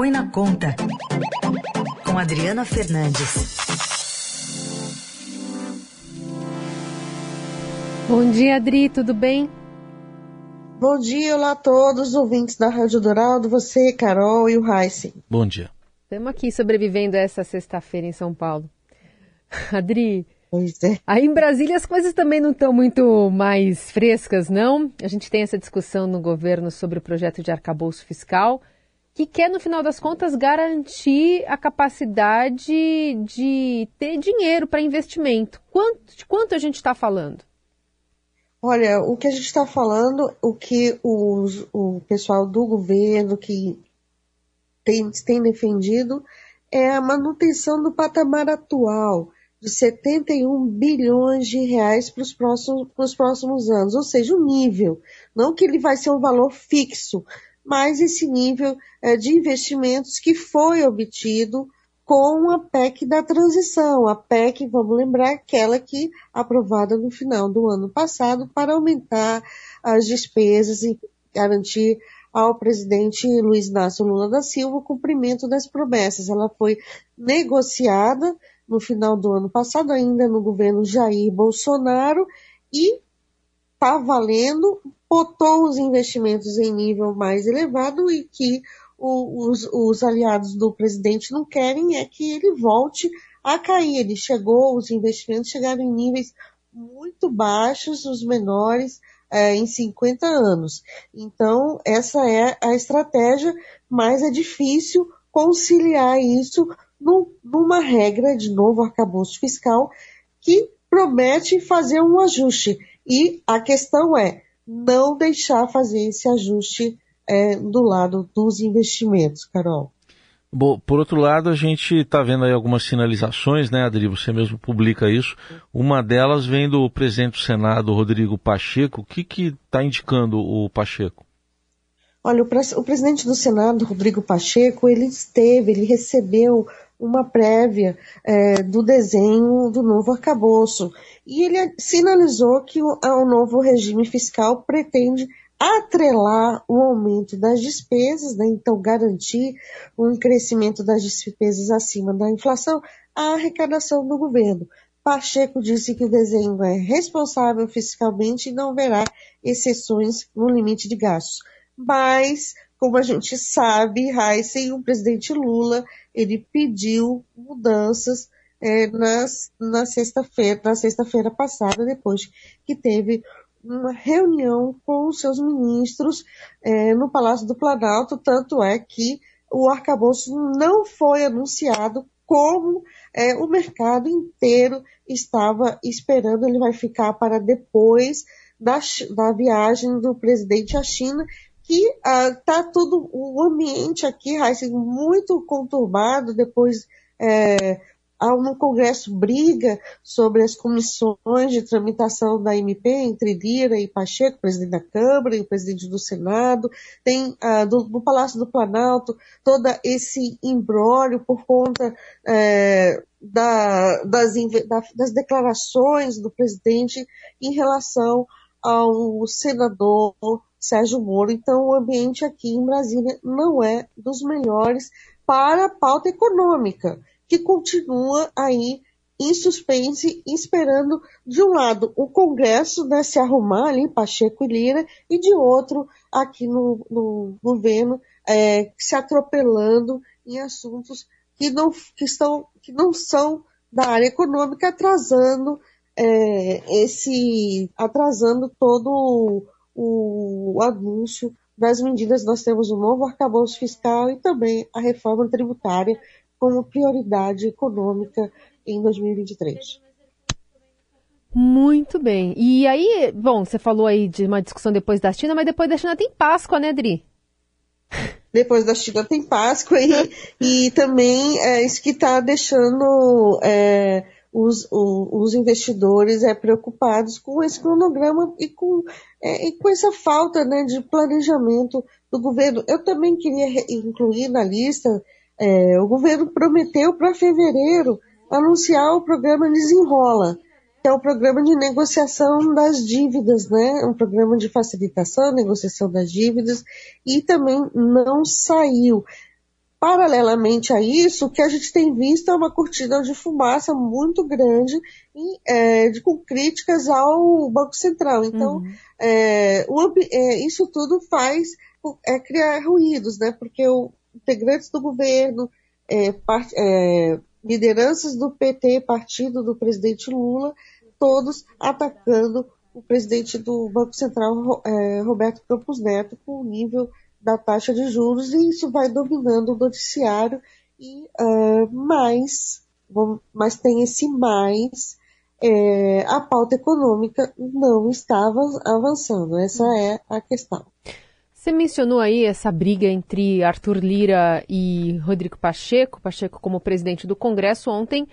Põe na Conta, com Adriana Fernandes. Bom dia, Adri, tudo bem? Bom dia, olá a todos os ouvintes da Rádio Dourado, você, Carol e o Heisen. Bom dia. Estamos aqui sobrevivendo essa sexta-feira em São Paulo. Adri, Pois é. aí em Brasília as coisas também não estão muito mais frescas, não? A gente tem essa discussão no governo sobre o projeto de arcabouço fiscal, que quer, no final das contas, garantir a capacidade de ter dinheiro para investimento. Quanto, de quanto a gente está falando? Olha, o que a gente está falando, o que os, o pessoal do governo que tem, tem defendido é a manutenção do patamar atual de 71 bilhões de reais para os próximos, próximos anos, ou seja, o nível. Não que ele vai ser um valor fixo, mas esse nível é, de investimentos que foi obtido com a PEC da transição, a PEC, vamos lembrar, aquela que aprovada no final do ano passado para aumentar as despesas e garantir ao presidente Luiz Inácio Lula da Silva o cumprimento das promessas. Ela foi negociada no final do ano passado, ainda no governo Jair Bolsonaro, e está valendo, botou os investimentos em nível mais elevado e que os, os aliados do presidente não querem é que ele volte a cair. Ele chegou, os investimentos chegaram em níveis muito baixos, os menores, é, em 50 anos. Então, essa é a estratégia, mas é difícil conciliar isso numa regra de novo arcabouço fiscal que promete fazer um ajuste. E a questão é não deixar fazer esse ajuste é, do lado dos investimentos, Carol. Bom, por outro lado, a gente está vendo aí algumas sinalizações, né, Adri? Você mesmo publica isso. Uma delas vem do presidente do Senado, Rodrigo Pacheco. O que está indicando o Pacheco? Olha, o, o, presidente do Senado, Rodrigo Pacheco, ele esteve, ele recebeu uma prévia é, do desenho do novo arcabouço. E ele sinalizou que o, novo regime fiscal pretende atrelar o aumento das despesas, né, então garantir um crescimento das despesas acima da inflação, à arrecadação do governo. Pacheco disse que o desenho é responsável fiscalmente e não verá exceções no limite de gastos. Mas, como a gente sabe, Heisen, o presidente Lula, ele pediu mudanças é, nas, na sexta-feira, na sexta-feira passada, depois que teve uma reunião com os seus ministros é, no Palácio do Planalto, tanto é que o arcabouço não foi anunciado como é, o mercado inteiro estava esperando. Ele vai ficar para depois da, da viagem do presidente à China, que está uh, tudo, o ambiente aqui, Heisen, muito conturbado. Depois é, no Congresso briga sobre as comissões de tramitação da MP entre Lira e Pacheco, presidente da Câmara e o presidente do Senado, tem ah, do, do, Palácio do Planalto todo esse imbróglio por conta é, da, das, da, das declarações do presidente em relação ao senador Sérgio Moro. Então, o ambiente aqui em Brasília não é dos melhores para a pauta econômica que continua aí em suspense, esperando, de um lado, o Congresso né, se arrumar ali, Pacheco e Lira, e de outro, aqui no, no governo, é, se atropelando em assuntos que não, que, estão, que não são da área econômica, atrasando é, esse, atrasando todo o, o anúncio das medidas. Nós temos o um novo arcabouço fiscal e também a reforma tributária como prioridade econômica em 2023. Muito bem. E aí, bom, você falou aí de uma discussão depois da China, mas depois da China tem Páscoa, né, Adri? Depois da China tem Páscoa e, e também é isso que está deixando é, os, os investidores é, preocupados com esse cronograma e com, é, e com essa falta né, de planejamento do governo. Eu também queria incluir na lista é, o governo prometeu para fevereiro anunciar o programa Desenrola, que é o programa de negociação das dívidas, né? Um programa de facilitação, negociação das dívidas, e também não saiu. Paralelamente a isso, o que a gente tem visto é uma cortina de fumaça muito grande e, é, de, com críticas ao Banco Central. Então, uhum. é, o, é, isso tudo faz é, criar ruídos, né? Porque o, integrantes do governo, é, part, é, lideranças do PT, partido do presidente Lula, todos atacando o presidente do Banco Central, Roberto Campos Neto, com o nível da taxa de juros e isso vai dominando o noticiário e uh, mais, mas tem esse mais, é, a pauta econômica não estava avançando. Essa é a questão. Você mencionou aí essa briga entre Arthur Lira e Rodrigo Pacheco, Pacheco como presidente do Congresso ontem,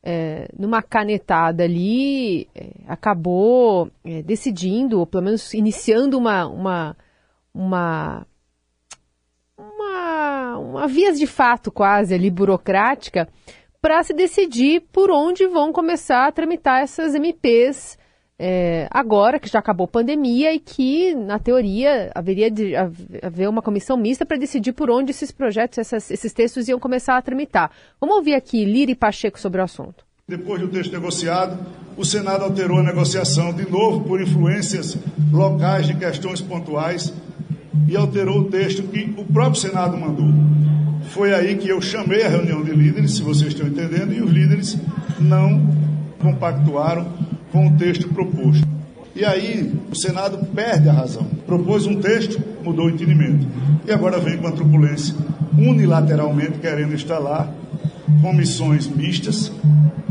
é, numa canetada ali, é, acabou é, decidindo, ou pelo menos iniciando uma, uma, uma uma, vias de fato quase ali burocrática para se decidir por onde vão começar a tramitar essas MPs é, agora que já acabou a pandemia e que, na teoria, haveria de haver uma comissão mista para decidir por onde esses projetos, essas, esses textos iam começar a tramitar. Vamos ouvir aqui Lira e Pacheco sobre o assunto. Depois do texto negociado, o Senado alterou a negociação de novo por influências locais de questões pontuais e alterou o texto que o próprio Senado mandou. Foi aí que eu chamei a reunião de líderes, se vocês estão entendendo, e os líderes não compactuaram com o texto proposto. E aí o Senado perde a razão. Propôs um texto, mudou o entendimento. E agora vem com a truculência, unilateralmente querendo instalar comissões mistas,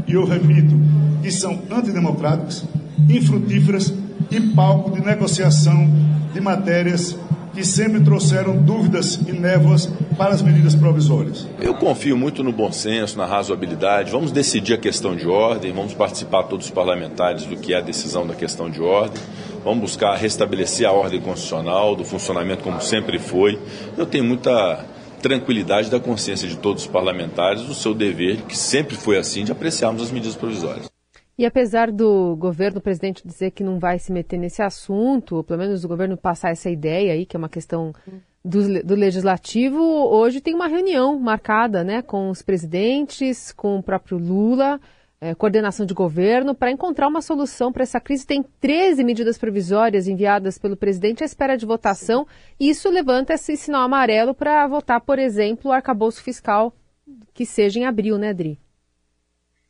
e eu repito, que são antidemocráticas, infrutíferas e palco de negociação de matérias que sempre trouxeram dúvidas e névoas para as medidas provisórias. Eu confio muito no bom senso, na razoabilidade. Vamos decidir a questão de ordem, vamos participar todos os parlamentares do que é a decisão da questão de ordem. Vamos buscar restabelecer a ordem constitucional, do funcionamento como sempre foi. Eu tenho muita tranquilidade da consciência de todos os parlamentares do seu dever, que sempre foi assim, de apreciarmos as medidas provisórias. E apesar do governo, o presidente dizer que não vai se meter nesse assunto, ou pelo menos o governo passar essa ideia aí, que é uma questão do, do legislativo, hoje tem uma reunião marcada né, com os presidentes, com o próprio Lula, é, coordenação de governo, para encontrar uma solução para essa crise. Tem 13 medidas provisórias enviadas pelo presidente à espera de votação, isso levanta esse sinal amarelo para votar, por exemplo, o arcabouço fiscal que seja em abril, né, Adri?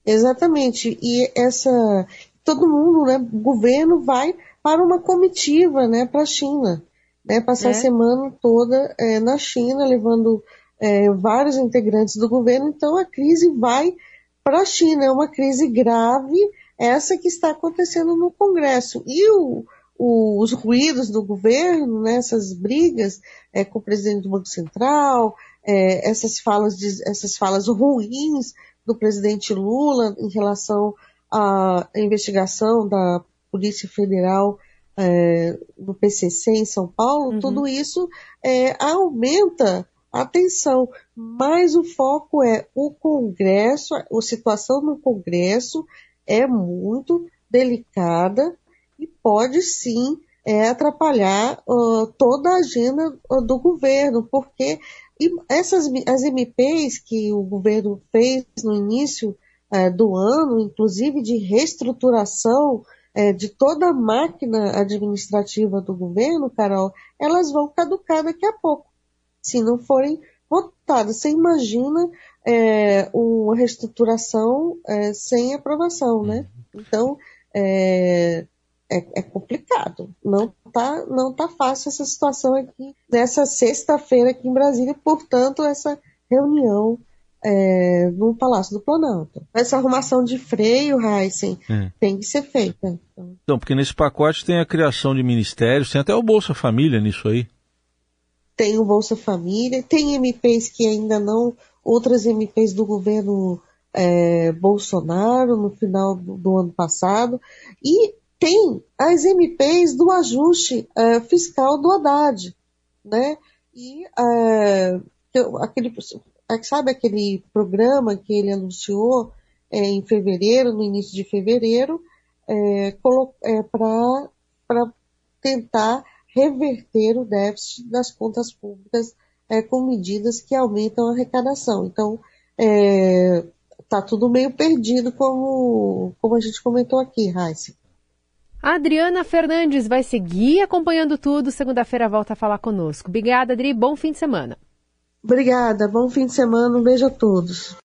Exatamente. E essa todo mundo, né, o governo vai para uma comitiva, né, para a China, né, passar é. a semana toda é, na China, levando é, vários integrantes do governo. Então a crise vai para a China, é uma crise grave, essa que está acontecendo no Congresso. E o, o, os ruídos do governo, né, essas brigas é, com o presidente do Banco Central, é, essas falas de, essas falas ruins do presidente Lula em relação à investigação da Polícia Federal é, do PCC em São Paulo, uhum. tudo isso é, aumenta a tensão. Mas o foco é o Congresso, a situação no Congresso é muito delicada e pode sim é, atrapalhar uh, toda a agenda uh, do governo, porque e essas as MPs que o governo fez no início é, do ano, inclusive de reestruturação é, de toda a máquina administrativa do governo, Carol, elas vão caducar daqui a pouco, se não forem votadas. Você imagina é, uma reestruturação é, sem aprovação, né? Uhum. Então, é, é, é, complicado. Não tá, não tá fácil essa situação aqui nessa sexta-feira aqui em Brasília, portanto, essa reunião é, no Palácio do Planalto. Essa arrumação de freio, Heisen, é. tem que ser feita. Então, porque nesse pacote tem a criação de ministérios, tem até o Bolsa Família nisso aí. Tem o Bolsa Família, tem MPs que ainda não, outras MPs do governo é, Bolsonaro no final do, do ano passado, e tem as MPs do ajuste uh, fiscal do Haddad, né? E uh, aquele, sabe aquele programa que ele anunciou é, em fevereiro, no início de fevereiro, é, é, para tentar reverter o déficit das contas públicas é, com medidas que aumentam a arrecadação. Então, é, tá tudo meio perdido, como, como a gente comentou aqui, Raíssa. Adriana Fernandes vai seguir acompanhando tudo. Segunda-feira volta a falar conosco. Obrigada, Adri. Bom fim de semana. Obrigada. Bom fim de semana. Um beijo a todos.